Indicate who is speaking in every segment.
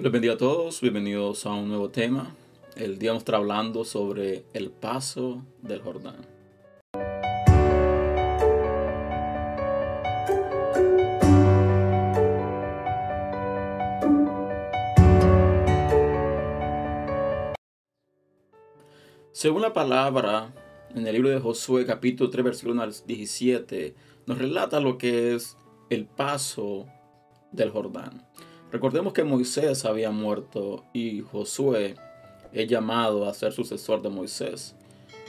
Speaker 1: Dios bendiga a todos, bienvenidos a un nuevo tema. El día vamos a estar hablando sobre el paso del Jordán. Según la palabra en el libro de Josué capítulo 3 versículo 17, nos relata lo que es el paso del Jordán. Recordemos que Moisés había muerto y Josué es llamado a ser sucesor de Moisés,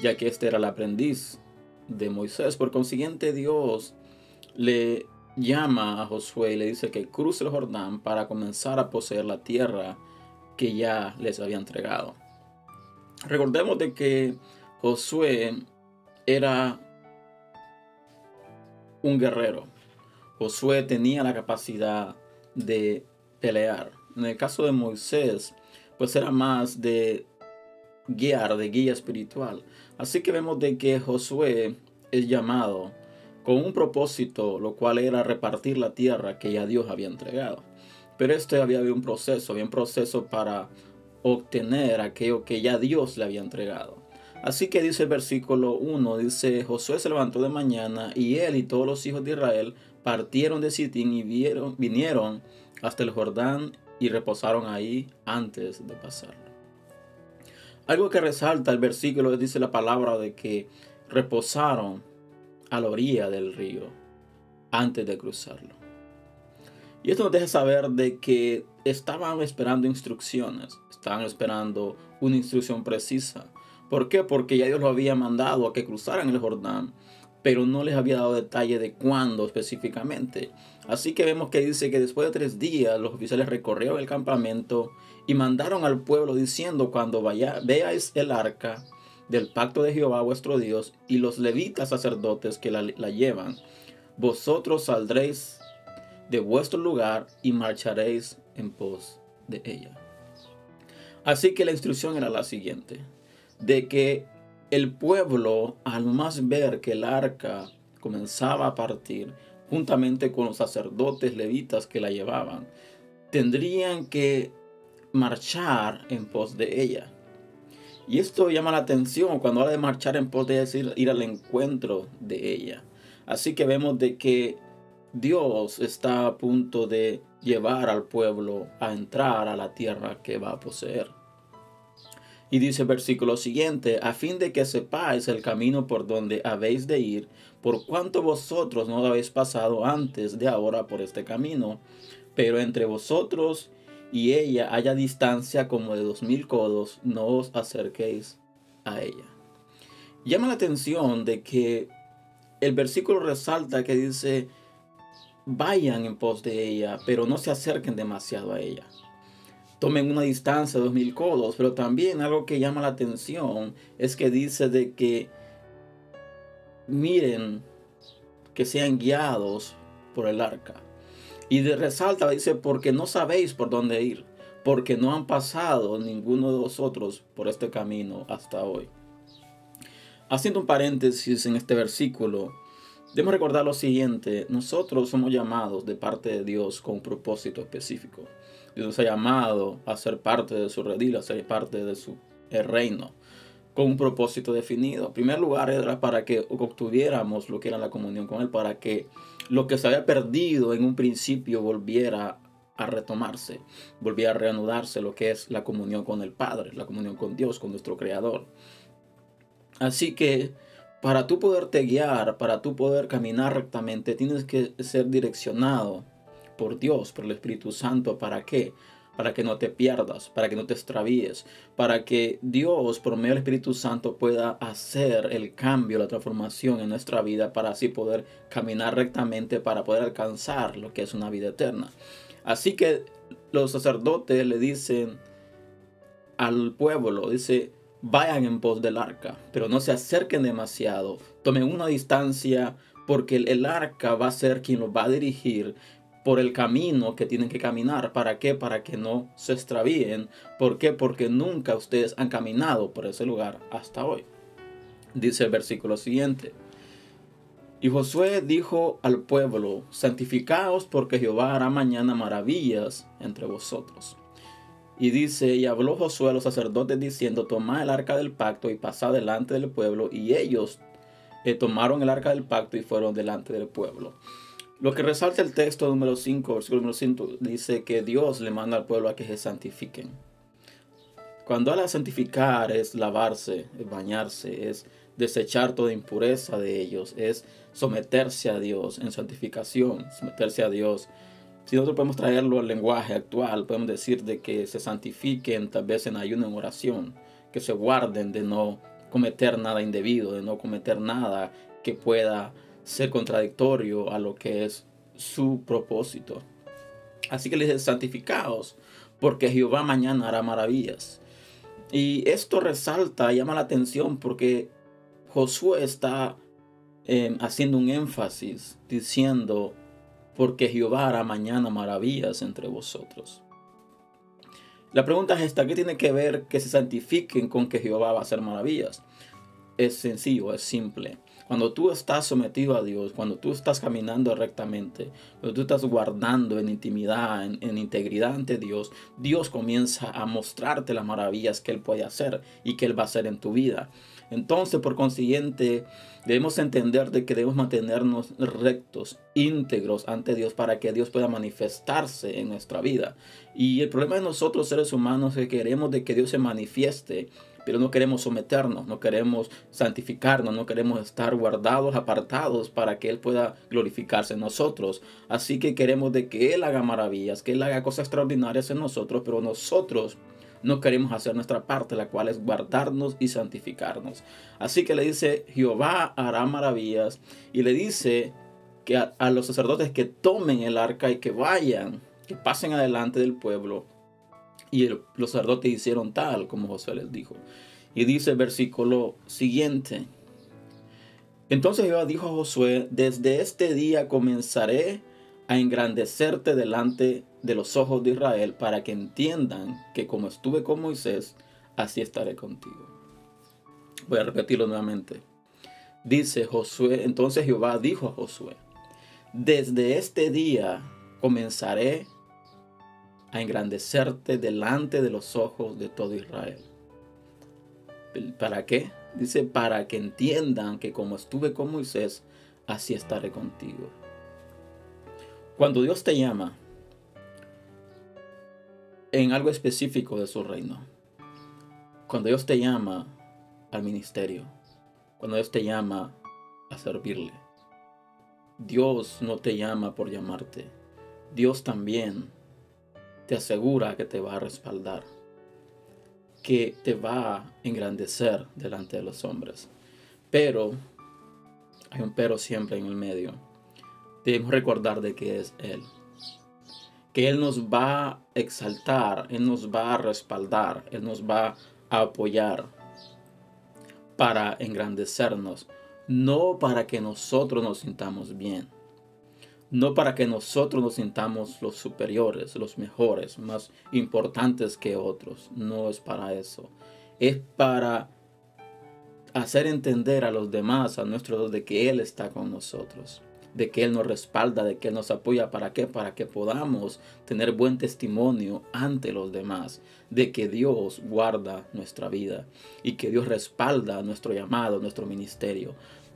Speaker 1: ya que este era el aprendiz de Moisés. Por consiguiente, Dios le llama a Josué y le dice que cruce el Jordán para comenzar a poseer la tierra que ya les había entregado. Recordemos de que Josué era un guerrero. Josué tenía la capacidad de pelear. En el caso de Moisés, pues era más de guiar, de guía espiritual. Así que vemos de que Josué es llamado con un propósito, lo cual era repartir la tierra que ya Dios había entregado. Pero este había un proceso, había un proceso para obtener aquello que ya Dios le había entregado. Así que dice el versículo 1, dice, Josué se levantó de mañana y él y todos los hijos de Israel partieron de Sitín y vieron, vinieron hasta el Jordán y reposaron ahí antes de pasarlo. Algo que resalta el versículo dice la palabra de que reposaron a la orilla del río antes de cruzarlo. Y esto nos deja saber de que estaban esperando instrucciones, estaban esperando una instrucción precisa. ¿Por qué? Porque ya Dios lo había mandado a que cruzaran el Jordán pero no les había dado detalle de cuándo específicamente. Así que vemos que dice que después de tres días los oficiales recorrieron el campamento y mandaron al pueblo diciendo cuando vaya, veáis el arca del pacto de Jehová vuestro Dios y los levitas sacerdotes que la, la llevan, vosotros saldréis de vuestro lugar y marcharéis en pos de ella. Así que la instrucción era la siguiente, de que el pueblo, al más ver que el arca comenzaba a partir, juntamente con los sacerdotes levitas que la llevaban, tendrían que marchar en pos de ella. Y esto llama la atención cuando habla de marchar en pos de ella, decir ir al encuentro de ella. Así que vemos de que Dios está a punto de llevar al pueblo a entrar a la tierra que va a poseer. Y dice el versículo siguiente, a fin de que sepáis el camino por donde habéis de ir, por cuanto vosotros no habéis pasado antes de ahora por este camino, pero entre vosotros y ella haya distancia como de dos mil codos, no os acerquéis a ella. Llama la atención de que el versículo resalta que dice, vayan en pos de ella, pero no se acerquen demasiado a ella tomen una distancia de dos mil codos, pero también algo que llama la atención es que dice de que miren que sean guiados por el arca. Y de resalta, dice, porque no sabéis por dónde ir, porque no han pasado ninguno de vosotros por este camino hasta hoy. Haciendo un paréntesis en este versículo, debemos recordar lo siguiente, nosotros somos llamados de parte de Dios con un propósito específico. Dios nos ha llamado a ser parte de su redil, a ser parte de su reino, con un propósito definido. En primer lugar era para que obtuviéramos lo que era la comunión con Él, para que lo que se había perdido en un principio volviera a retomarse, volviera a reanudarse lo que es la comunión con el Padre, la comunión con Dios, con nuestro Creador. Así que para tú poderte guiar, para tú poder caminar rectamente, tienes que ser direccionado por Dios, por el Espíritu Santo. ¿Para qué? Para que no te pierdas, para que no te extravíes, para que Dios, por medio del Espíritu Santo, pueda hacer el cambio, la transformación en nuestra vida, para así poder caminar rectamente, para poder alcanzar lo que es una vida eterna. Así que los sacerdotes le dicen al pueblo, dice, vayan en pos del arca, pero no se acerquen demasiado, tomen una distancia porque el, arca va a ser quien los va a dirigir por el camino que tienen que caminar. ¿Para qué? Para que no se extravíen. ¿Por qué? Porque nunca ustedes han caminado por ese lugar hasta hoy. Dice el versículo siguiente. Y Josué dijo al pueblo, santificaos porque Jehová hará mañana maravillas entre vosotros. Y dice, y habló Josué a los sacerdotes diciendo, tomad el arca del pacto y pasad delante del pueblo. Y ellos eh, tomaron el arca del pacto y fueron delante del pueblo. Lo que resalta el texto número 5, versículo número 5, dice que Dios le manda al pueblo a que se santifiquen. Cuando habla de santificar es lavarse, es bañarse, es desechar toda impureza de ellos, es someterse a Dios en santificación, someterse a Dios si nosotros podemos traerlo al lenguaje actual, podemos decir de que se santifiquen tal vez en ayuno, en oración, que se guarden de no cometer nada indebido, de no cometer nada que pueda ser contradictorio a lo que es su propósito. Así que les dice, santificaos, porque Jehová mañana hará maravillas. Y esto resalta, llama la atención, porque Josué está eh, haciendo un énfasis diciendo porque Jehová hará mañana maravillas entre vosotros. La pregunta es esta, ¿qué tiene que ver que se santifiquen con que Jehová va a hacer maravillas? Es sencillo, es simple. Cuando tú estás sometido a Dios, cuando tú estás caminando rectamente, cuando tú estás guardando en intimidad, en, integridad ante Dios, Dios comienza a mostrarte las maravillas que Él puede hacer y que Él va a hacer en tu vida. Entonces, por consiguiente, debemos entender de que debemos mantenernos rectos, íntegros ante Dios para que Dios pueda manifestarse en nuestra vida. Y el problema de nosotros seres humanos es que queremos de que Dios se manifieste, pero no queremos someternos, no queremos santificarnos, no queremos estar guardados, apartados para que Él pueda glorificarse en nosotros. Así que queremos de que Él haga maravillas, que Él haga cosas extraordinarias en nosotros, pero nosotros no queremos hacer nuestra parte, la cual es guardarnos y santificarnos. Así que le dice, Jehová hará maravillas y le dice que a, los sacerdotes que tomen el arca y que vayan, que pasen adelante del pueblo. Y los sacerdotes hicieron tal como José les dijo. Y dice el versículo siguiente. Entonces Jehová dijo a Josué, desde este día comenzaré a engrandecerte delante de los ojos de Israel para que entiendan que como estuve con Moisés, así estaré contigo. Voy a repetirlo nuevamente. Dice Josué, entonces Jehová dijo a Josué, desde este día comenzaré a engrandecerte delante de los ojos de todo Israel. ¿Para qué? Dice, para que entiendan que como estuve con Moisés, así estaré contigo. Cuando Dios te llama, en algo específico de su reino. Cuando Dios te llama al ministerio, cuando Dios te llama a servirle, Dios no te llama por llamarte. Dios también te asegura que te va a respaldar, que te va a engrandecer delante de los hombres. Pero, hay un pero siempre en el medio. Debemos recordar de que es Él que Él nos va a exaltar, Él nos va a respaldar, Él nos va a apoyar para engrandecernos, no para que nosotros nos sintamos bien, no para que nosotros nos sintamos los superiores, los mejores, más importantes que otros, no es para eso, es para hacer entender a los demás, a nuestros de que Él está con nosotros de que Él nos respalda, de que Él nos apoya. ¿Para qué? Para que podamos tener buen testimonio ante los demás de que Dios guarda nuestra vida y que Dios respalda nuestro llamado, nuestro ministerio.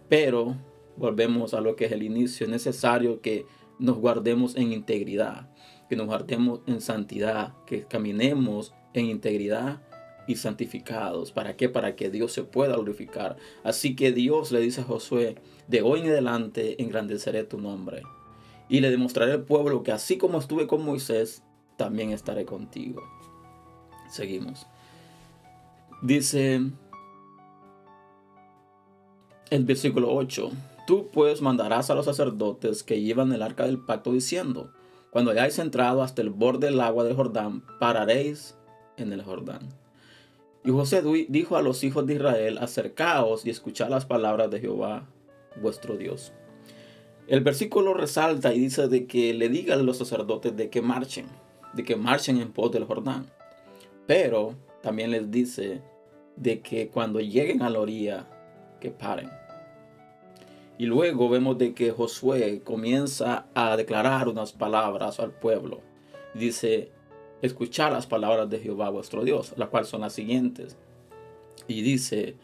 Speaker 1: Pero volvemos a lo que es el inicio. Es necesario que nos guardemos en integridad, que nos guardemos en santidad, que caminemos en integridad y santificados. ¿Para qué? Para que Dios se pueda glorificar. Así que Dios le dice a Josué, de hoy en adelante engrandeceré tu nombre. Y le demostraré al pueblo que así como estuve con Moisés, también estaré contigo. Seguimos. Dice el versículo 8. Tú pues mandarás a los sacerdotes que llevan el arca del pacto diciendo, cuando hayáis entrado hasta el borde del agua del Jordán, pararéis en el Jordán y José dijo a los hijos de Israel, acercaos y escuchad las palabras de Jehová vuestro Dios. El versículo resalta y dice de que le digan a los sacerdotes de que marchen, de que marchen en pos del Jordán. Pero también les dice de que cuando lleguen a la orilla, que paren. Y luego vemos de que Josué comienza a declarar unas palabras al pueblo. Dice, escuchar las palabras de Jehová vuestro Dios, las cuales son las siguientes. Y dice,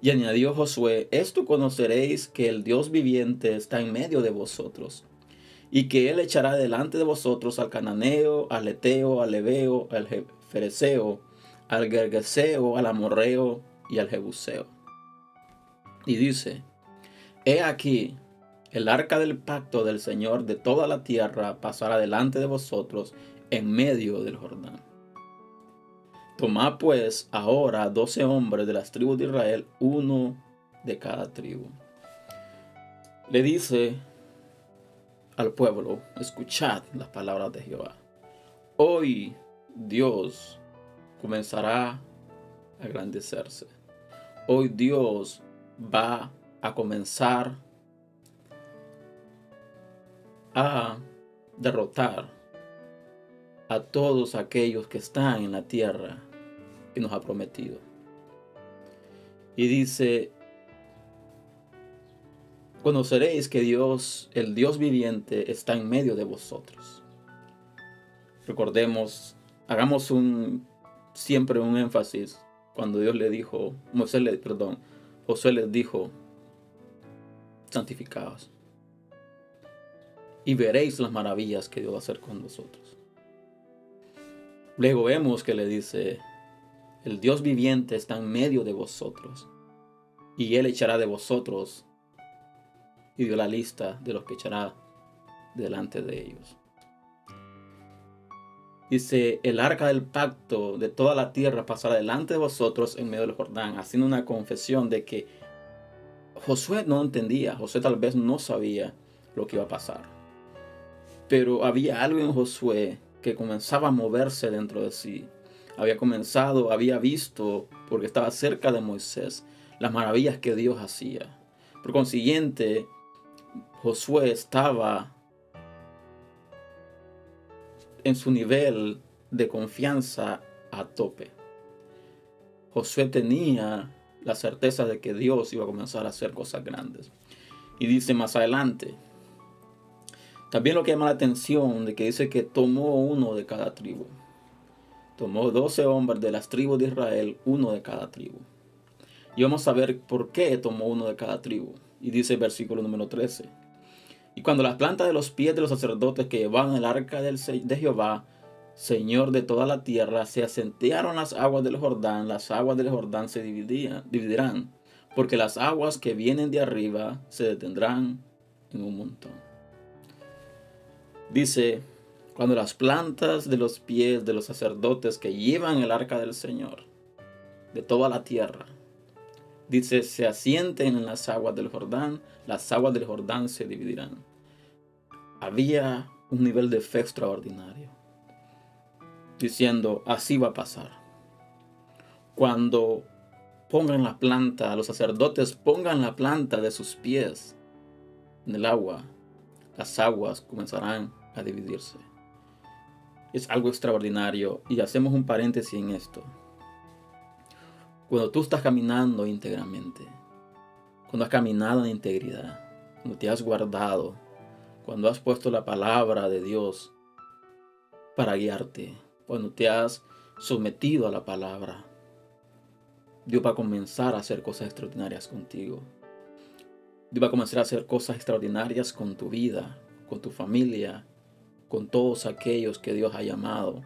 Speaker 1: y añadió Josué, esto conoceréis que el Dios viviente está en medio de vosotros, y que él echará delante de vosotros al cananeo, al eteo, al leveo, al fereceo, al gergeseo, al amorreo y al jebuseo. Y dice, he aquí, el arca del pacto del Señor de toda la tierra pasará delante de vosotros en medio del Jordán. Tomad pues ahora doce hombres de las tribus de Israel, uno de cada tribu. Le dice al pueblo, escuchad las palabras de Jehová. Hoy Dios comenzará a agrandecerse. Hoy Dios va a comenzar a derrotar a todos aquellos que están en la tierra que nos ha prometido. Y dice, conoceréis que Dios, el Dios viviente, está en medio de vosotros. Recordemos, hagamos un siempre un énfasis cuando Dios le dijo, Moisés le, perdón, José les dijo, santificados y veréis las maravillas que Dios va a hacer con vosotros. Luego vemos que le dice, el Dios viviente está en medio de vosotros y Él echará de vosotros y dio la lista de los que echará delante de ellos. Dice, el arca del pacto de toda la tierra pasará delante de vosotros en medio del Jordán, haciendo una confesión de que Josué no entendía, Josué tal vez no sabía lo que iba a pasar. Pero había algo en Josué que comenzaba a moverse dentro de sí. Había comenzado, había visto, porque estaba cerca de Moisés, las maravillas que Dios hacía. Por consiguiente, Josué estaba en su nivel de confianza a tope. Josué tenía la certeza de que Dios iba a comenzar a hacer cosas grandes. Y dice más adelante, también lo que llama la atención de que dice que tomó uno de cada tribu. Tomó doce hombres de las tribus de Israel, uno de cada tribu. Y vamos a ver por qué tomó uno de cada tribu. Y dice el versículo número 13. Y cuando las plantas de los pies de los sacerdotes que llevaban el arca de Jehová, Señor de toda la tierra, se asentearon las aguas del Jordán, las aguas del Jordán se dividían, dividirán, porque las aguas que vienen de arriba se detendrán en un montón. Dice, cuando las plantas de los pies de los sacerdotes que llevan el arca del Señor, de toda la tierra, dice, se asienten en las aguas del Jordán, las aguas del Jordán se dividirán. Había un nivel de fe extraordinario, diciendo, así va a pasar. Cuando pongan la planta, los sacerdotes pongan la planta de sus pies en el agua, las aguas comenzarán a dividirse. Es algo extraordinario y hacemos un paréntesis en esto. Cuando tú estás caminando íntegramente, cuando has caminado en integridad, cuando te has guardado, cuando has puesto la palabra de Dios para guiarte, cuando te has sometido a la palabra, Dios va a comenzar a hacer cosas extraordinarias contigo. Dios va a comenzar a hacer cosas extraordinarias con tu vida, con tu familia, con todos aquellos que Dios ha llamado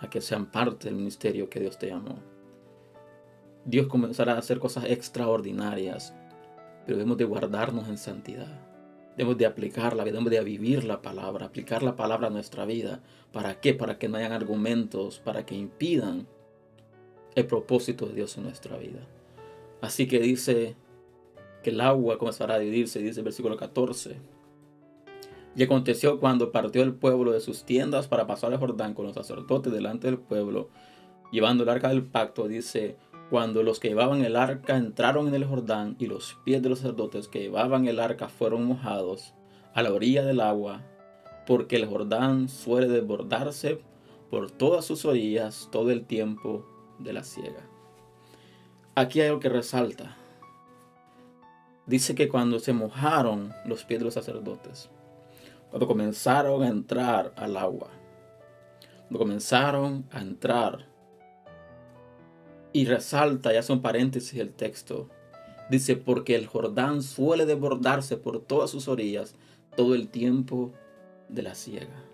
Speaker 1: a que sean parte del ministerio que Dios te llamó. Dios comenzará a hacer cosas extraordinarias, pero debemos de guardarnos en santidad. Debemos de aplicarla, debemos de vivir la palabra, aplicar la palabra a nuestra vida. ¿Para qué? Para que no hayan argumentos, para que impidan el propósito de Dios en nuestra vida. Así que dice que el agua comenzará a dividirse, dice el versículo 14 y aconteció cuando partió el pueblo de sus tiendas para pasar el Jordán con los sacerdotes delante del pueblo, llevando el arca del pacto, dice, cuando los que llevaban el arca entraron en el Jordán y los pies de los sacerdotes que llevaban el arca fueron mojados a la orilla del agua, porque el Jordán suele desbordarse por todas sus orillas todo el tiempo de la siega. Aquí hay algo que resalta. Dice que cuando se mojaron los pies de los sacerdotes, cuando comenzaron a entrar al agua. comenzaron a entrar. Y resalta, ya son paréntesis el texto, dice, porque el Jordán suele desbordarse por todas sus orillas todo el tiempo de la siega.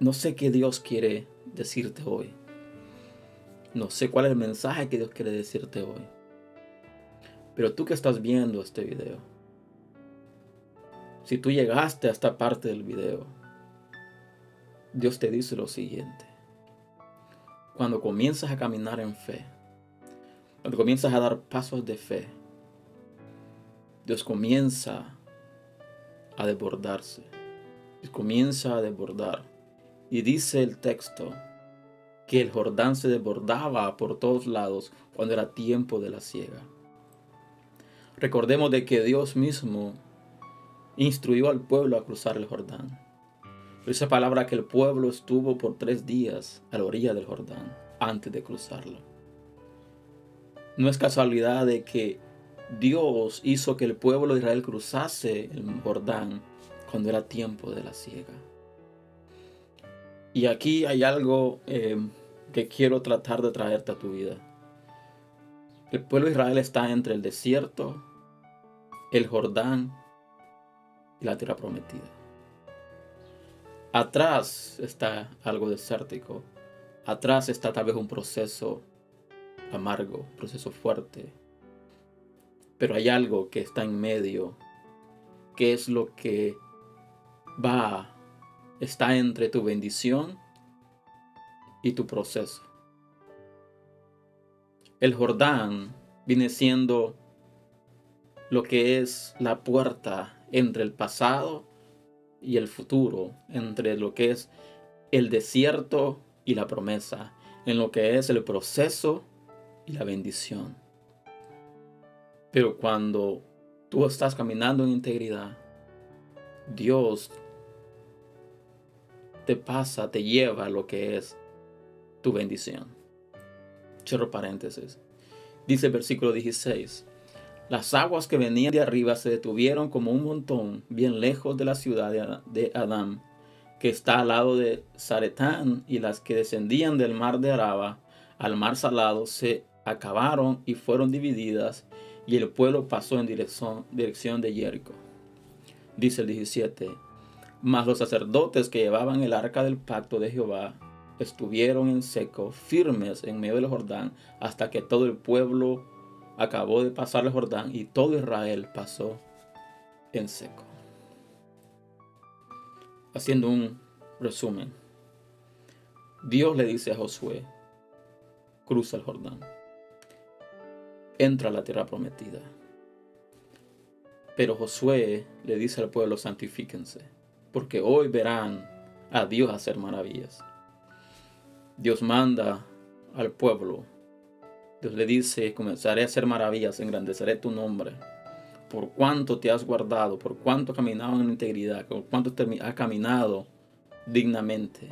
Speaker 1: No sé qué Dios quiere decirte hoy. No sé cuál es el mensaje que Dios quiere decirte hoy. Pero tú que estás viendo este video, si tú llegaste a esta parte del video, Dios te dice lo siguiente. Cuando comienzas a caminar en fe, cuando comienzas a dar pasos de fe, Dios comienza a desbordarse. Dios comienza a desbordar. Y dice el texto que el Jordán se desbordaba por todos lados cuando era tiempo de la siega. Recordemos de que Dios mismo instruyó al pueblo a cruzar el Jordán. Esa palabra que el pueblo estuvo por tres días a la orilla del Jordán antes de cruzarlo. No es casualidad de que Dios hizo que el pueblo de Israel cruzase el Jordán cuando era tiempo de la siega. Y aquí hay algo eh, que quiero tratar de traerte a tu vida. El pueblo de Israel está entre el desierto, el Jordán y la tierra prometida. Atrás está algo desértico. Atrás está tal vez un proceso amargo, proceso fuerte. Pero hay algo que está en medio, que es lo que va, está entre tu bendición y tu proceso. El Jordán viene siendo lo que es la puerta entre el pasado y el futuro, entre lo que es el desierto y la promesa, en lo que es el proceso y la bendición. Pero cuando tú estás caminando en integridad, Dios te pasa, te lleva a lo que es tu bendición. Cierro paréntesis. Dice el versículo 16. Las aguas que venían de arriba se detuvieron como un montón bien lejos de la ciudad de Adán, que está al lado de Zaretán, y las que descendían del mar de Araba al mar salado se acabaron y fueron divididas, y el pueblo pasó en dirección, dirección de Jericó. Dice el 17. Mas los sacerdotes que llevaban el arca del pacto de Jehová estuvieron en seco, firmes en medio del Jordán, hasta que todo el pueblo acabó de pasar el Jordán y todo Israel pasó en seco. Haciendo un resumen, Dios le dice a Josué, cruza el Jordán, entra a la tierra prometida. Pero Josué le dice al pueblo, santifíquense, porque hoy verán a Dios hacer maravillas. Dios manda al pueblo Dios le dice, comenzaré a hacer maravillas, engrandeceré tu nombre. Por cuánto te has guardado, por cuánto has caminado en integridad, por cuánto has caminado dignamente.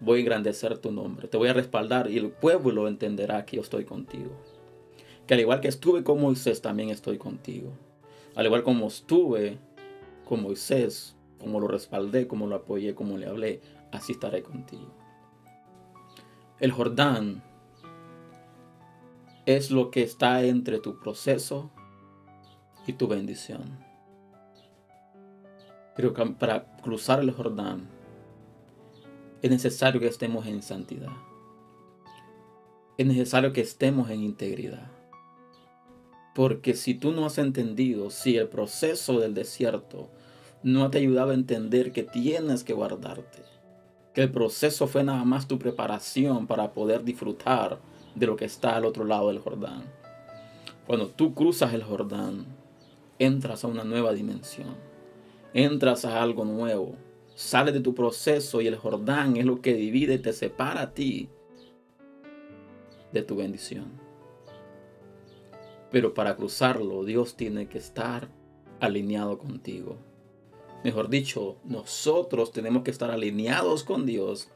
Speaker 1: Voy a engrandecer tu nombre, te voy a respaldar y el pueblo entenderá que yo estoy contigo. Que al igual que estuve con Moisés, también estoy contigo. Al igual como estuve con Moisés, como lo respaldé, como lo apoyé, como le hablé, así estaré contigo. El Jordán es lo que está entre tu proceso y tu bendición. Pero para cruzar el Jordán es necesario que estemos en santidad. Es necesario que estemos en integridad. Porque si tú no has entendido, si el proceso del desierto no te ha ayudado a entender que tienes que guardarte, que el proceso fue nada más tu preparación para poder disfrutar de lo que está al otro lado del Jordán. Cuando tú cruzas el Jordán, entras a una nueva dimensión, entras a algo nuevo, sales de tu proceso y el Jordán es lo que divide y te separa a ti de tu bendición. Pero para cruzarlo, Dios tiene que estar alineado contigo. Mejor dicho, nosotros tenemos que estar alineados con Dios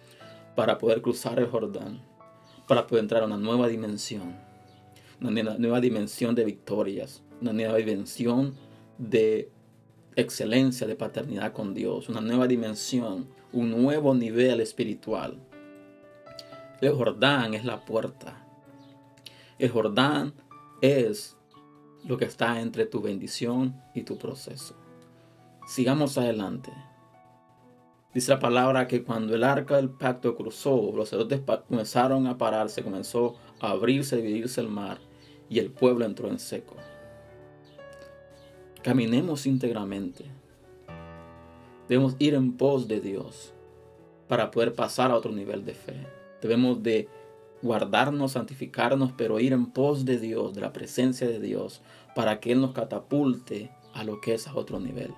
Speaker 1: para poder cruzar el Jordán para poder entrar a una nueva dimensión, una nueva dimensión de victorias, una nueva dimensión de excelencia, de paternidad con Dios, una nueva dimensión, un nuevo nivel espiritual. El Jordán es la puerta. El Jordán es lo que está entre tu bendición y tu proceso. Sigamos adelante. Dice la palabra que cuando el arca del pacto cruzó, los sacerdotes comenzaron a pararse, comenzó a abrirse, y dividirse el mar y el pueblo entró en seco. Caminemos íntegramente. Debemos ir en pos de Dios para poder pasar a otro nivel de fe. Debemos de guardarnos, santificarnos, pero ir en pos de Dios, de la presencia de Dios, para que Él nos catapulte a lo que es a otro nivel.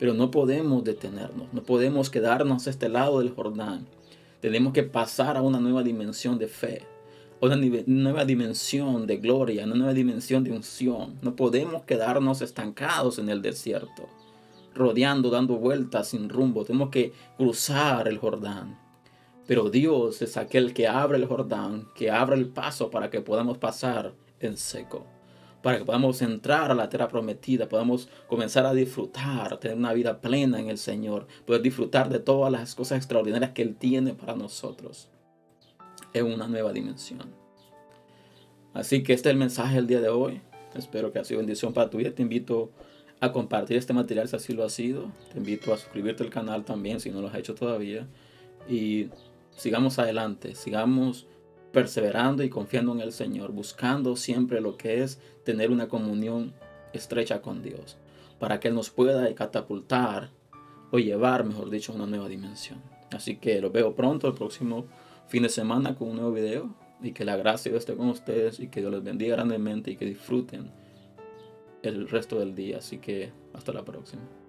Speaker 1: Pero no podemos detenernos, no podemos quedarnos a este lado del Jordán. Tenemos que pasar a una nueva dimensión de fe, una nueva dimensión de gloria, una nueva dimensión de unción. No podemos quedarnos estancados en el desierto rodeando, dando vueltas sin rumbo. Tenemos que cruzar el Jordán. Pero Dios es aquel que abre el Jordán, que abre el paso para que podamos pasar en seco. Para que podamos entrar a la tierra prometida, podamos comenzar a disfrutar, tener una vida plena en el Señor, poder disfrutar de todas las cosas extraordinarias que Él tiene para nosotros. Es una nueva dimensión. Así que este es el mensaje del día de hoy. Espero que ha sido bendición para tu vida. Te invito a compartir este material si así lo ha sido. Te invito a suscribirte al canal también si no lo has hecho todavía. Y sigamos adelante, sigamos perseverando y confiando en el Señor, buscando siempre lo que es tener una comunión estrecha con Dios, para que Él nos pueda catapultar o llevar, mejor dicho, a una nueva dimensión. Así que los veo pronto el próximo fin de semana con un nuevo video y que la gracia esté con ustedes y que Dios les bendiga grandemente y que disfruten el resto del día. Así que hasta la próxima.